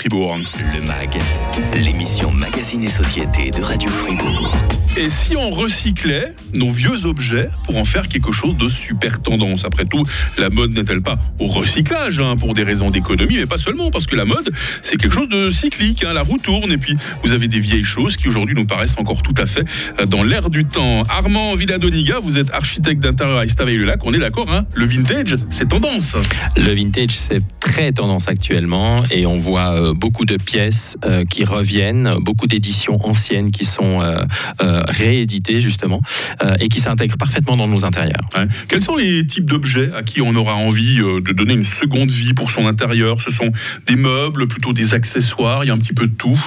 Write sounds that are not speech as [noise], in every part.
Fribourg. Le MAG, l'émission Magazine et Société de Radio Fribourg. Et si on recyclait nos vieux objets pour en faire quelque chose de super tendance? Après tout, la mode n'est-elle pas au recyclage hein, pour des raisons d'économie, mais pas seulement, parce que la mode, c'est quelque chose de cyclique. hein, la roue tourne et puis vous avez des vieilles choses qui aujourd'hui nous paraissent encore tout à fait euh, dans l'air du temps. Armand Villadoniga, vous êtes architecte d'intérieur à Estavayer-le-Lac. On est d'accord, hein le vintage, c'est tendance. Le vintage, c'est très tendance actuellement et on voit euh, beaucoup de pièces euh, qui reviennent, beaucoup d'éditions anciennes qui sont euh, rééditées justement et qui s'intègrent parfaitement dans nos intérieurs. Quels sont les types d'objets à qui on aura envie de donner une seconde vie pour son intérieur? Ce sont des meubles, plutôt des accessoires, il y a un petit peu de tout?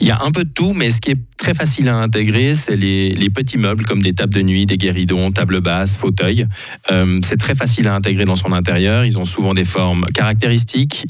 Il y a un peu de tout, mais ce qui est très facile à intégrer, c'est les, les petits meubles comme des tables de nuit, des guéridons, tables basses, fauteuils. Euh, c'est très facile à intégrer dans son intérieur. Ils ont souvent des formes caractéristiques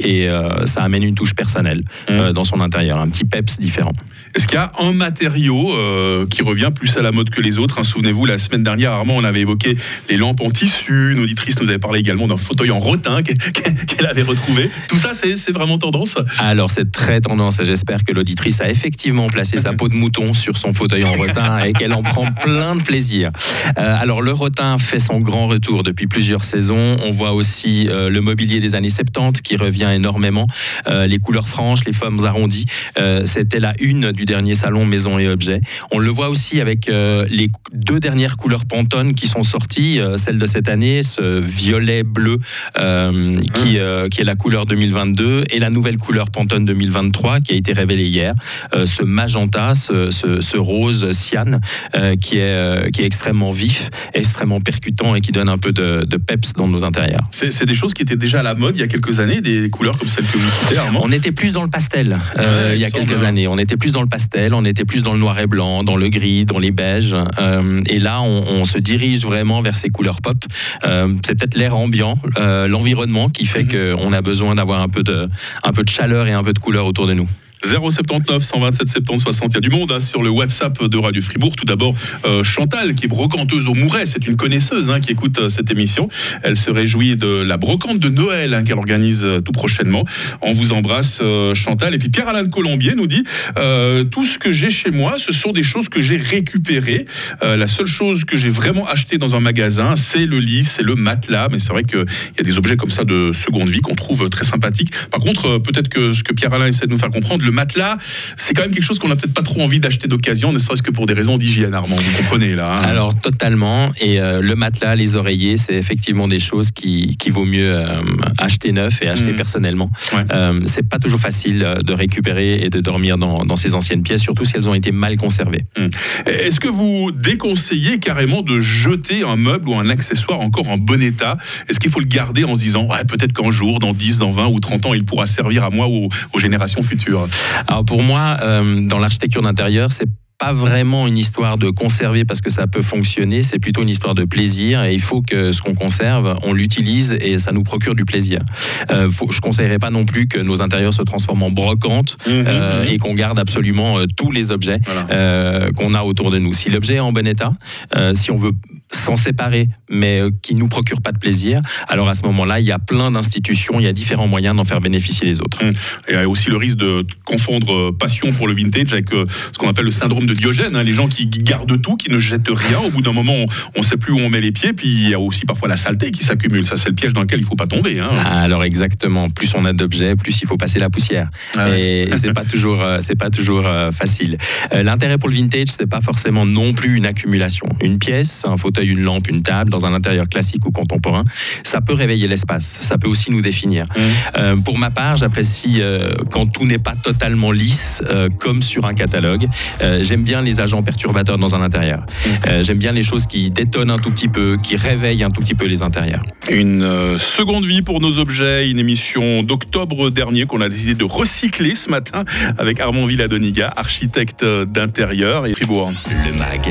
et euh, ça amène une touche personnelle euh, dans son intérieur, un petit peps différent. Est-ce qu'il y a un matériau euh, qui revient plus à la mode que les autres hein? Souvenez-vous, la semaine dernière, Armand, on avait évoqué les lampes en tissu. Une auditrice nous avait parlé également d'un fauteuil en rotin qu'elle avait retrouvé. Tout ça, c'est c'est vraiment tendance? Alors c'est très tendance et j'espère que l'auditrice a effectivement placé sa [laughs] peau de mouton sur son fauteuil en rotin et qu'elle en prend plein de plaisir. Euh, alors le rotin fait son grand retour depuis plusieurs saisons. On voit aussi euh, le mobilier des années 70 qui revient énormément. Euh, les couleurs franches, les formes arrondies. Euh, C'était la une du dernier salon Maison et Objets. On le voit aussi avec euh, les deux dernières couleurs Pantone qui sont sorties. Celle de cette année, ce violet bleu euh, qui, qui est la couleur 2022 et la nouvelle couleur Pantone 2023 qui a été révélée hier. Ce magenta, ce, ce- ce rose cyan qui, est, qui est extrêmement vif, extrêmement percutant et qui donne un peu de, de peps dans nos intérieurs. C'est des choses qui étaient déjà à la mode il y a quelques années, des couleurs comme celles que vous citez, Armand. On était plus dans le pastel euh, il y a quelques semble. années. On était plus dans le pastel, on était plus dans le noir et blanc, dans le gris, dans les beiges. Euh, et là, on, on se dirige vraiment vers ces couleurs pop. Euh, c'est peut-être l'air ambiant, l'environnement qui fait Mhm. qu'on a besoin d'avoir un peu de, un peu de chaleur et un peu de couleur autour de nous. 079 127 70 60. Il y a du monde hein, sur le WhatsApp de Radio Fribourg. Tout d'abord, euh, Chantal, qui est brocanteuse au Mouret. C'est une connaisseuse hein, qui écoute euh, cette émission. Elle se réjouit de la brocante de Noël hein, qu'elle organise euh, tout prochainement. On vous embrasse, Chantal. Et puis Pierre-Alain de Colombier nous dit Tout ce que j'ai chez moi, ce sont des choses que j'ai récupérées. La seule chose que j'ai vraiment acheté dans un magasin, c'est le lit, c'est le matelas. Mais c'est vrai qu'il y a des objets comme ça de seconde vie qu'on trouve très sympathiques. Par contre, peut-être que ce que Pierre-Alain essaie de nous faire comprendre, le matelas, c'est quand même quelque chose qu'on n'a peut-être pas trop envie d'acheter d'occasion, ne serait-ce que pour des raisons d'hygiène, Armand. Vous comprenez là hein Alors totalement. Et euh, le matelas, les oreillers, c'est effectivement des choses qui, qui vaut mieux euh, acheter neuf et acheter Mhm. personnellement. Ouais. Euh, c'est pas toujours facile euh, de récupérer et de dormir dans, dans ces anciennes pièces, surtout si elles ont été mal conservées. Est-ce que vous déconseillez carrément de jeter un meuble ou un accessoire encore en bon état? Est-ce qu'il faut le garder en se disant ouais, peut-être qu'un jour, dans 10, dans 20 ou 30 ans, il pourra servir à moi ou aux générations futures? Alors pour moi, euh, dans l'architecture d'intérieur, c'est pas vraiment une histoire de conserver parce que ça peut fonctionner, c'est plutôt une histoire de plaisir et il faut que ce qu'on conserve, on l'utilise et ça nous procure du plaisir. Euh, faut, je conseillerais pas non plus que nos intérieurs se transforment en brocante euh, et qu'on garde absolument euh, tous les objets Voilà. qu'on a autour de nous. Si l'objet est en bon état, si on veut s'en séparer, mais euh, qui nous procure pas de plaisir, alors à ce moment-là, il y a plein d'institutions, il y a différents moyens d'en faire bénéficier les autres. Et il y a aussi le risque de confondre euh, passion pour le vintage avec euh, ce qu'on appelle le syndrome de Diogène. hein, les gens qui gardent tout, qui ne jettent rien. Au bout d'un moment, on ne sait plus où on met les pieds. Puis il y a aussi parfois la saleté qui s'accumule. Ça, c'est le piège dans lequel il ne faut pas tomber. hein. Alors exactement, plus on a d'objets, plus il faut passer la poussière. Ah ouais. Et [laughs] c'est pas toujours, c'est pas toujours facile. L'intérêt pour le vintage, c'est pas forcément non plus une accumulation. Une pièce, un fauteuil, une lampe, une table, dans un intérieur classique ou contemporain, ça peut réveiller l'espace. Ça peut aussi nous définir. Mmh. Euh, pour ma part, j'apprécie euh, quand tout n'est pas totalement lisse, euh, comme sur un catalogue. J'aime bien les agents perturbateurs dans un intérieur. Euh, J'aime bien les choses qui détonnent un tout petit peu, qui réveillent un tout petit peu les intérieurs. Une seconde vie pour nos objets, une émission d'octobre dernier qu'on a décidé de recycler ce matin avec Armand Villadoniga, architecte d'intérieur et Fribourg. Le MAG,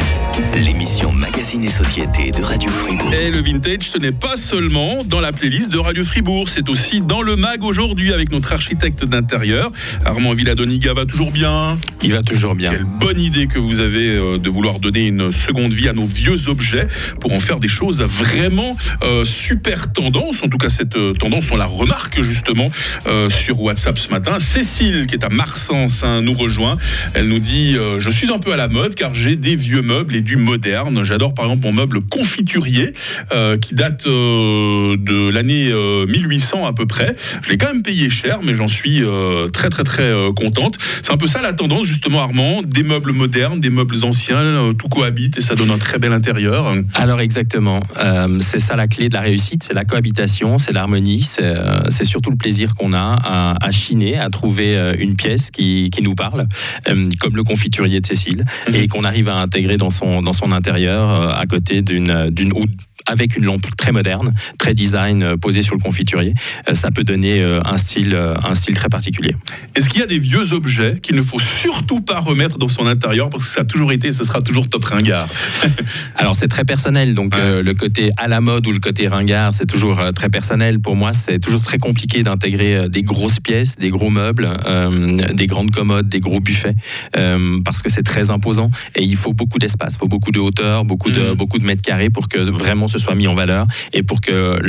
l'émission Magazine et Société Société de Radio Fribourg. Et le vintage, ce n'est pas seulement dans la playlist de Radio Fribourg, c'est aussi dans le mag aujourd'hui avec notre architecte d'intérieur. Armand Villadoniga va toujours bien? Il va toujours bien. Quelle bonne idée que vous avez euh, de vouloir donner une seconde vie à nos vieux objets pour en faire des choses vraiment euh, super tendances. En tout cas, cette euh, tendance, on la remarque justement euh, sur WhatsApp ce matin. Cécile, qui est à Marsens, hein, nous rejoint. Elle nous dit euh, Je suis un peu à la mode car j'ai des vieux meubles et du moderne. J'adore par exemple mon meuble confiturier euh, qui date euh, de l'année euh, 1800 à peu près. Je l'ai quand même payé cher, mais j'en suis euh, très très très euh, contente. C'est un peu ça la tendance justement, Armand. Des meubles modernes, des meubles anciens, euh, tout cohabite et ça donne un très bel intérieur. Alors exactement, Euh, c'est ça la clé de la réussite, c'est la cohabitation, c'est l'harmonie, c'est euh, surtout le plaisir qu'on a à, à chiner, à trouver euh, une pièce qui, qui nous parle, euh, comme le confiturier de Cécile, Mhm. et qu'on arrive à intégrer dans son, dans son intérieur euh, à côté d'une d'une ou avec une lampe très moderne, très design euh, posée sur le confiturier, Euh, ça peut donner euh, un style, un style très particulier. Est-ce qu'il y a des vieux objets qu'il ne faut surtout pas remettre dans son intérieur parce que ça a toujours été et ce sera toujours top ringard? [laughs] Alors c'est très personnel, donc Ouais. euh, le côté à la mode ou le côté ringard, c'est toujours très personnel. Pour moi, c'est toujours très compliqué d'intégrer des grosses pièces, des gros meubles, euh, des grandes commodes, des gros buffets, euh, parce que c'est très imposant et il faut beaucoup d'espace, il faut beaucoup de hauteur, beaucoup de, Mhm. beaucoup de mètres carrés pour que vraiment ce soit mis en valeur et pour que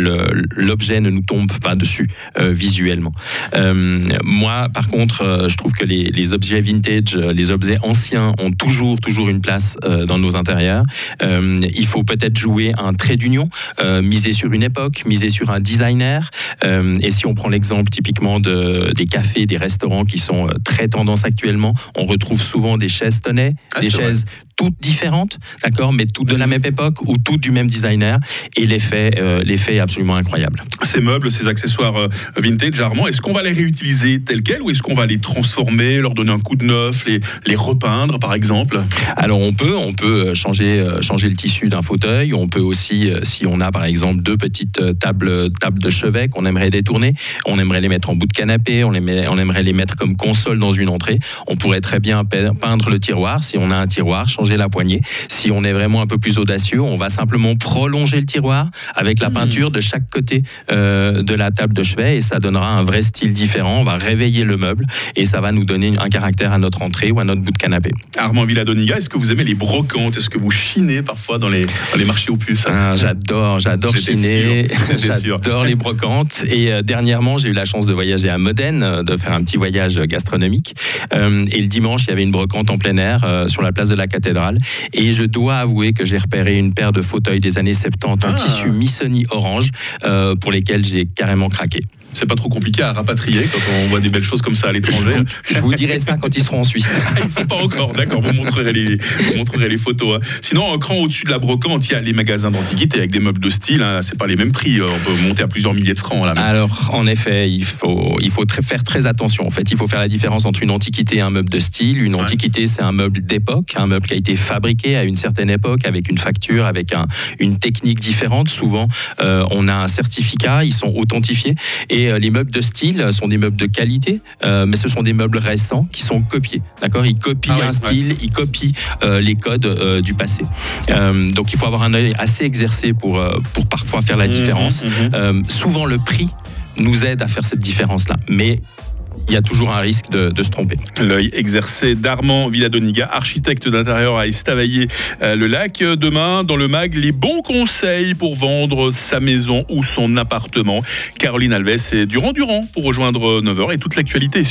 l'objet ne nous tombe pas dessus euh, visuellement. Euh, moi, par contre, euh, je trouve que les, les objets vintage, les objets anciens ont toujours, toujours une place dans nos intérieurs. Il faut peut-être jouer un trait d'union, miser sur une époque, miser sur un designer. Et si on prend l'exemple typiquement de, des cafés, des restaurants qui sont très tendance actuellement, on retrouve souvent des chaises tonnet, Ah, des chaises toutes différentes, d'accord, mais toutes de la même époque ou toutes du même designer. Et l'effet, euh, l'effet est absolument incroyable. Ces meubles, ces accessoires euh, vintage, Armand, est-ce qu'on va les réutiliser tels quels ou est-ce qu'on va les transformer, leur donner un coup de neuf, les, les repeindre par exemple? Alors on peut, on peut euh, changer, changer le tissu d'un fauteuil. On peut aussi, si on a par exemple deux petites tables, tables de chevet qu'on aimerait détourner, on aimerait les mettre en bout de canapé, on, les met- on aimerait les mettre comme console dans une entrée. On pourrait très bien pe- peindre le tiroir si on a un tiroir, changer la poignée. Si on est vraiment un peu plus audacieux, on va simplement prolonger le tiroir avec la Hmm. peinture de chaque côté euh, de la table de chevet et ça donnera un vrai style différent. On va réveiller le meuble et ça va nous donner un caractère à notre entrée ou à notre bout de canapé. Armand Villadoniga, est-ce que vous aimez les brocantes? Est-ce que vous chinez parfois dans les, dans les marchés aux puces? Ah, j'adore, j'adore chiner, [laughs] j'adore les brocantes. Et euh, dernièrement, j'ai eu la chance de voyager à Modène, euh, de faire un petit voyage gastronomique. Euh, et le dimanche, il y avait une brocante en plein air sur la place de la cathédrale. Et je dois avouer que j'ai repéré une paire de fauteuils des années 70 en Ah. tissu Missoni orange, euh, pour lesquels j'ai carrément craqué. C'est pas trop compliqué à rapatrier quand on voit des belles choses comme ça à l'étranger. Je vous dirai ça quand ils seront en Suisse. Ah, Ils sont pas encore, d'accord. Vous montrerez les, vous montrerez les photos. hein. Sinon, un cran au-dessus de la brocante, il y a les magasins d'antiquité avec des meubles de style. Hein. C'est pas les mêmes prix. On peut monter à plusieurs milliers de francs là. Alors, en effet, il faut, il faut très- faire très attention. En fait, il faut faire la différence entre une antiquité et un meuble de style. Une Ouais. antiquité, c'est un meuble d'époque, un meuble qui a été fabriqué à une certaine époque, avec une facture, avec un- une technique différente. Souvent, euh, on a un certificat, ils sont authentifiés. Et euh, les meubles de style sont des meubles de qualité, euh, mais ce sont des meubles récents qui sont copiés. D'accord? Ils copient Ah ouais, un style, ils copient euh, les codes du passé. Donc, il faut avoir un œil assez exercé pour, pour parfois faire la différence. Mhm, mhm. Euh, souvent, le prix nous aide à faire cette différence-là. Mais il y a toujours un risque de, se tromper. L'œil exercé d'Armand Villadoniga, architecte d'intérieur à Estavayer-le-Lac. Demain, dans le MAG, les bons conseils pour vendre sa maison ou son appartement. Caroline Alves et Durand Durand pour rejoindre 9h et toute l'actualité sur